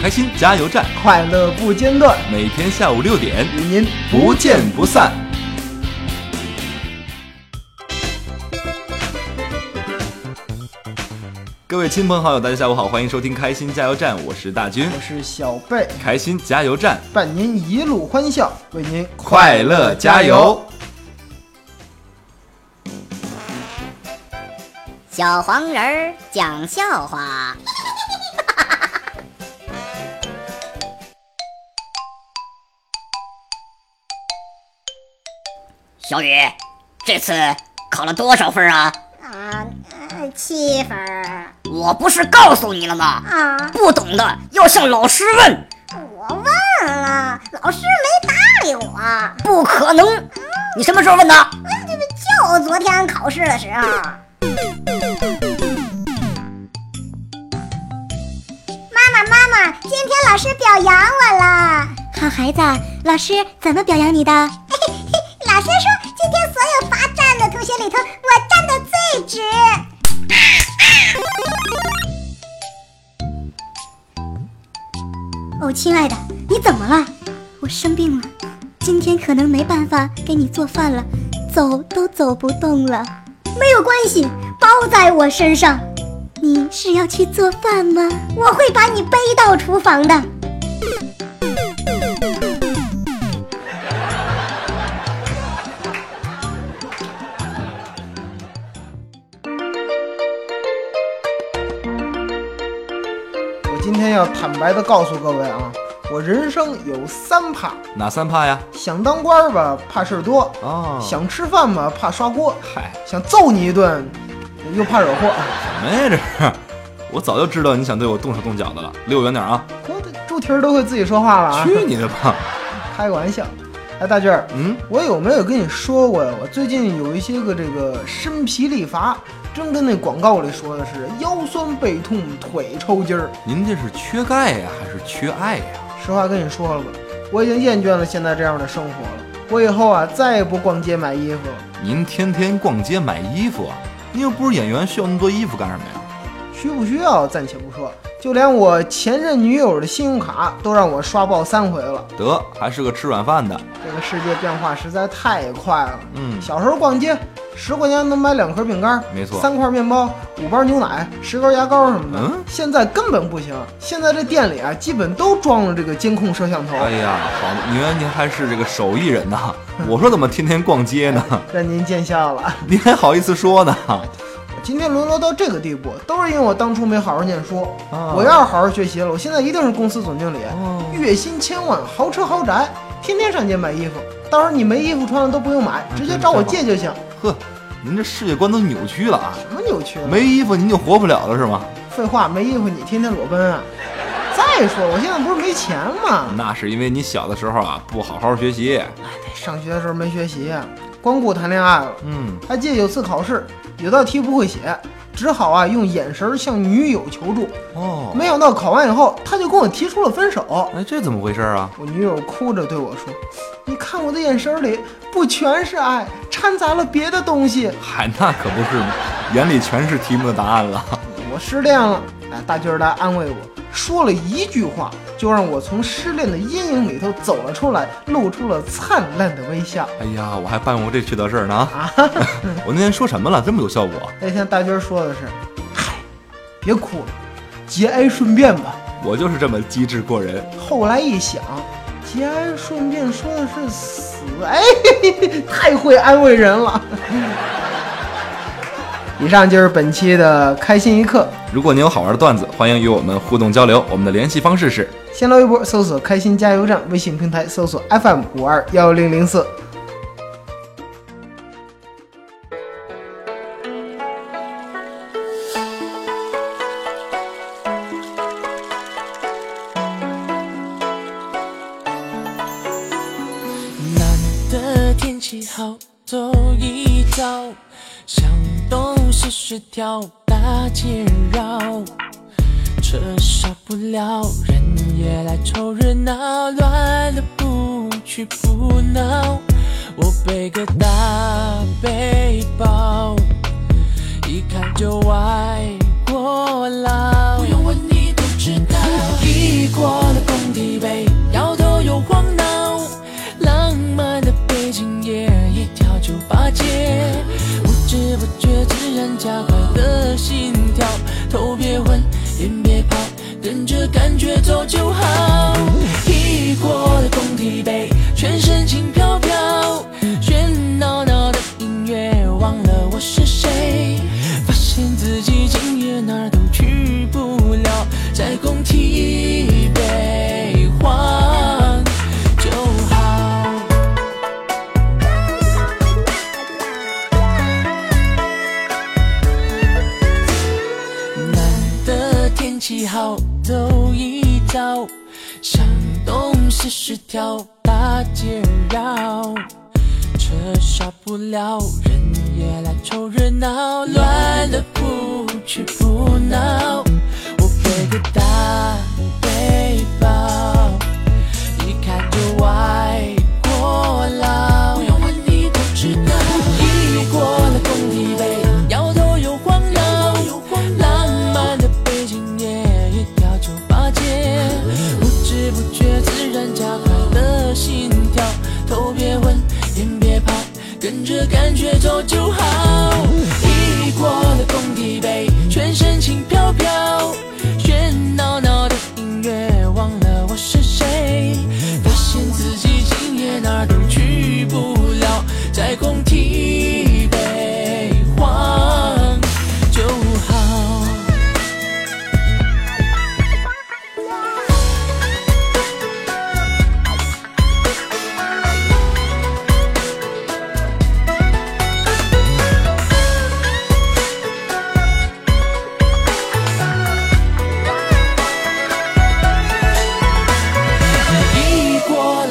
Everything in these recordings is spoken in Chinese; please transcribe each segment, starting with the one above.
开心加油站，快乐不间断，每天下午六点与您不见不散。各位亲朋好友，大家下午好，欢迎收听开心加油站，我是大军，我是小贝，开心加油站，伴您一路欢笑，为您快乐加油。小黄人儿讲笑话。小雨，这次考了多少分啊？啊，呃七分我不是告诉你了吗？啊！不懂的要向老师问。我问了，老师没搭理我。不可能！你什么时候问的？就昨天考试的时候。妈妈，妈妈，今天老师表扬我了。好孩子，老师怎么表扬你的？老师说，今天所有罚站的同学里头，我站的最直。哦，亲爱的，你怎么了？我生病了，今天可能没办法给你做饭了，走都走不动了。没有关系，包在我身上。你是要去做饭吗？我会把你背到厨房的。白的告诉各位啊，我人生有三怕：哪三怕呀？想当官儿吧，怕事儿多；哦，想吃饭吧，怕刷锅；嗨，想揍你一顿，又怕惹祸。什么呀这是？我早就知道你想对我动手动脚的了，离我远点啊！我的猪蹄儿都会自己说话了啊！去你的吧！开个玩笑。哎，大俊儿，嗯，我有没有跟你说过呀？我最近有一些个这个身疲力乏，真跟那广告里说的是腰酸背痛、腿抽筋儿。您这是缺钙呀，还是缺爱呀？实话跟你说了吧，我已经厌倦了现在这样的生活了。我以后啊，再也不逛街买衣服了。您天天逛街买衣服啊？您又不是演员，需要那么多衣服干什么呀？需不需要暂且不说，就连我前任女友的信用卡都让我刷爆三回了。得，还是个吃软饭的。这个世界变化实在太快了。嗯，小时候逛街，十块钱能买两盒饼干，没错三块面包，五包牛奶，十根牙膏什么的。嗯现在根本不行。现在这店里啊，基本都装了这个监控摄像头。哎呀，好，原来您还是这个手艺人呐！我说怎么天天逛街呢？让您见笑了。您还好意思说呢？今天沦落到这个地步，都是因为我当初没好好念书。啊我要是好好学习了，我现在一定是公司总经理，哦月薪千万，豪车豪宅，天天上街买衣服。到时候你没衣服穿了都不用买，直接找我借就行。呵，您这世界观都扭曲了啊！什么扭曲了？没衣服您就活不了了是吗？废话，没衣服你天天裸奔啊！再说我现在不是没钱吗？那是因为你小的时候啊不好好学习。上学的时候没学习，光顾谈恋爱了。嗯，还记得有次考试，有道题不会写，只好啊用眼神向女友求助。哦，没想到考完以后，他就跟我提出了分手。哎，这怎么回事啊？我女友哭着对我说：“你看我的眼神里不全是爱，掺杂了别的东西。嗨，那可不是，眼里全是题目的答案了。我失恋了。”哎，大军儿来安慰我，说了一句话，就让我从失恋的阴影里头走了出来，露出了灿烂的微笑。哎呀，我还办过这缺德事儿呢。啊，我那天说什么了？这么有效果？那天大军儿说的是：“嗨，别哭了，节哀顺变吧。我就是这么机智过人。”后来一想，节哀顺变说的是死，哎，太会安慰人了。以上就是本期的开心一刻。如果您有好玩的段子，欢迎与我们互动交流。我们的联系方式是新浪微博搜索“开心加油站”，微信平台搜索 FM 五二幺零零四。大街绕，车少不了，人也来凑热闹，乱了不去不闹。我背个大背包，一看就外国佬。不用问你都知道，一过了工地北，摇头又晃脑，浪漫的背景夜，一条酒吧街，不知不觉自然加快心跳，头别昏，眼别跑，跟着感觉走就好。一过不了，人也来凑热闹，乱了不去不闹。我背个大背包，一看就外国佬，不用问你都知道。一过了工地北，摇头又晃脑，浪漫的背景夜，一条酒吧街，不知不觉自然加跟着感觉走就好。一过了工地背，全身轻飘，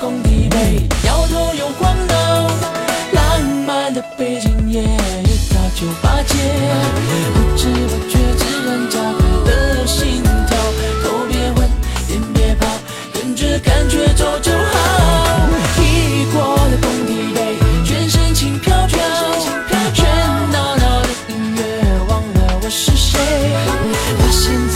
工地北，摇头又晃脑，浪漫的背景夜，一到酒吧街，不知不觉自然加快了心跳，头别问，眼别跑，跟着感觉走就好。一过了工地北，全身轻飘飘，喧闹闹的音乐，忘了我是谁，发现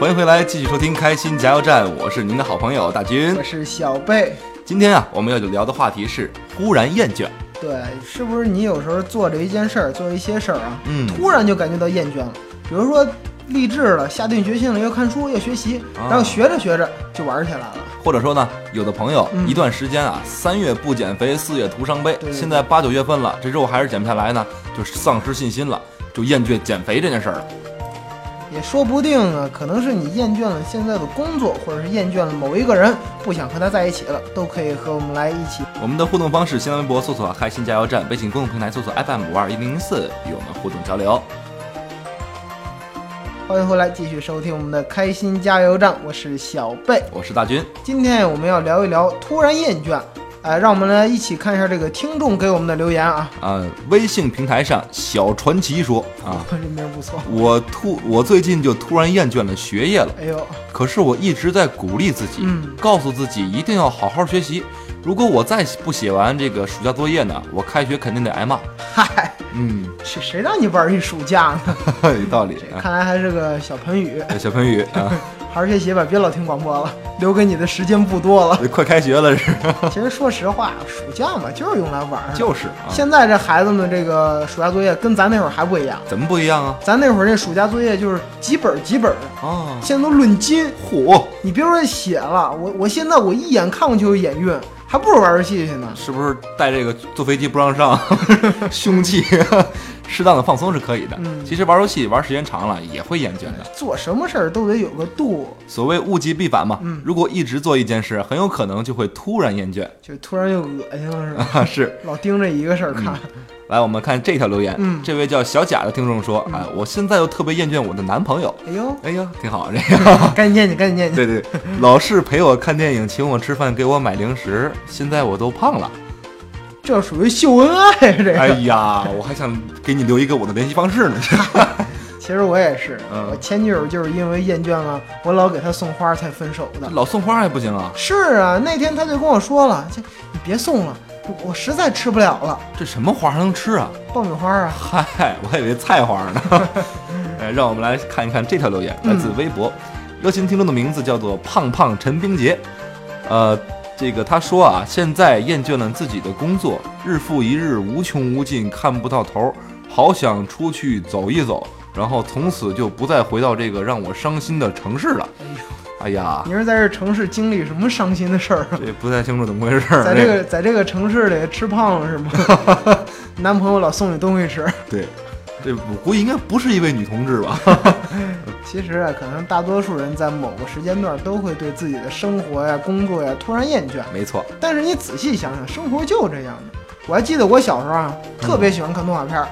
欢迎回来，继续收听开心加油站，我是您的好朋友大军我。是小贝。今天啊，我们要聊的话题是忽然厌倦。对，是不是你有时候做着一件事儿，做一些事儿啊，嗯突然就感觉到厌倦了？比如说励志了，下定决心了，要看书，要学习，啊然后学着学着就玩起来了。或者说呢，有的朋友嗯一段时间啊，三月不减肥，四月徒伤悲。现在八九月份了，这肉还是减不下来呢，就丧失信心了，就厌倦减肥这件事儿了。也说不定啊，可能是你厌倦了现在的工作，或者是厌倦了某一个人，不想和他在一起了，都可以和我们来一起。我们的互动方式：新浪微博搜索“开心加油站”，微信公众平台搜索 FM 五二一零零四，与我们互动交流。欢迎回来，继续收听我们的开心加油站，我是小贝。我是大军。今天我们要聊一聊突然厌倦，哎，让我们来一起看一下这个听众给我们的留言啊。啊、微信平台上小传奇说啊，这名儿不错。我突我最近就突然厌倦了学业了，哎呦，可是我一直在鼓励自己，嗯告诉自己一定要好好学习。如果我再不写完这个暑假作业呢，我开学肯定得挨骂。嗨，嗯，谁谁让你玩一暑假呢？有道理啊。看来还是个小盆雨，小盆雨啊，好好学习吧，别老听广播了，留给你的时间不多了。快开学了是？其实说实话，暑假嘛就是用来玩儿的。就是啊，现在这孩子们这个暑假作业跟咱那会儿还不一样，怎么不一样啊？咱那会儿这暑假作业就是几本儿几本啊，现在都论斤。嚯，你别说写了，我我现在我一眼看过去就眼晕，还不如玩游戏去呢。是不是带这个坐飞机不让上，凶器？适当的放松是可以的。嗯其实玩游戏玩时间长了也会厌倦的。做什么事儿都得有个度，所谓物极必反嘛，嗯如果一直做一件事，很有可能就会突然厌倦。就突然又恶心了，是吧？啊，是。老盯着一个事儿看，来，我们看这条留言，嗯这位叫小贾的听众说，哎，我现在又特别厌倦我的男朋友。哎呦，哎呦，挺好，这个。赶紧念去，赶紧念去。对对，对老是陪我看电影，请我吃饭，给我买零食，现在我都胖了。这属于秀恩爱，这个。哎呀，我还想给你留一个我的联系方式呢。其实我也是，嗯我前女友就是因为厌倦了我老给她送花才分手的。老送花还不行啊？是啊，那天她就跟我说了，这你别送了，我实在吃不了了。这什么花还能吃啊？爆米花啊，嗨，我还以为菜花呢。哎，让我们来看一看这条留言，来自微博，热心听众的名字叫做胖胖陈冰杰。呃，这个他说啊，现在厌倦了自己的工作，日复一日，无穷无尽，看不到头，好想出去走一走，然后从此就不再回到这个让我伤心的城市了。哎呀，你是在这城市经历什么伤心的事儿啊？这不太清楚怎么回事儿。在这个在这个城市里吃胖了是吗？男朋友老送你东西吃。对，这我估计应该不是一位女同志吧？其实啊，可能大多数人在某个时间段都会对自己的生活呀、工作呀突然厌倦。没错，但是你仔细想想，生活就这样的。我还记得我小时候啊，特别喜欢看动画片儿，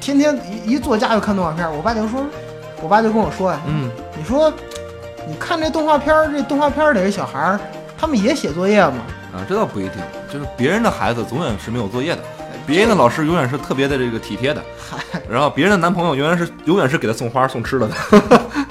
天天一一坐家就看动画片儿。我爸就说，我爸就跟我说呀，嗯，你说，你看这动画片儿，这动画片儿里的小孩儿，他们也写作业吗？啊，这倒不一定，就是别人的孩子永远是没有作业的，别人的老师永远是特别的这个体贴的，然后别人的男朋友永远是永远是给他送花送吃的的。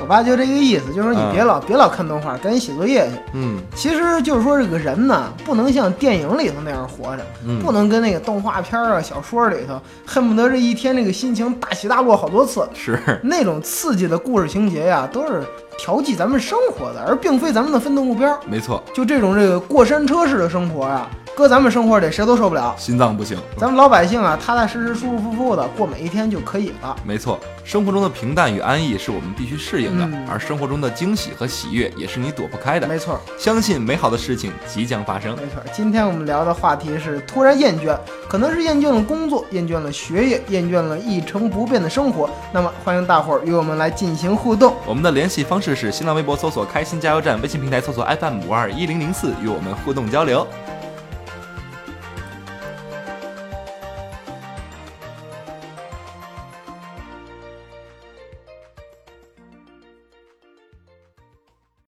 我爸就这个意思，就是说你别老、别老看动画，赶紧写作业去。嗯其实就是说，这个人呢，不能像电影里头那样活着，嗯不能跟那个动画片啊、小说里头，恨不得这一天这个心情大起大落好多次。是，那种刺激的故事情节呀，都是调剂咱们生活的，而并非咱们的奋斗目标。没错，就这种这个过山车式的生活呀，搁咱们生活里谁都受不了。心脏不行。咱们老百姓啊，踏踏实实、舒舒服服的过每一天就可以了。没错，生活中的平淡与安逸是我们必须适应的，嗯而生活中的惊喜和喜悦也是你躲不开的。没错，相信美好的事情即将发生。没错。今天我们聊的话题是突然厌倦，可能是厌倦了工作，厌倦了学业，厌倦了一成不变的生活。那么，欢迎大伙儿与我们来进行互动。我们的联系方式是新浪微博搜索“开心加油站”，微信平台搜索 FM 五二一零零四，与我们互动交流。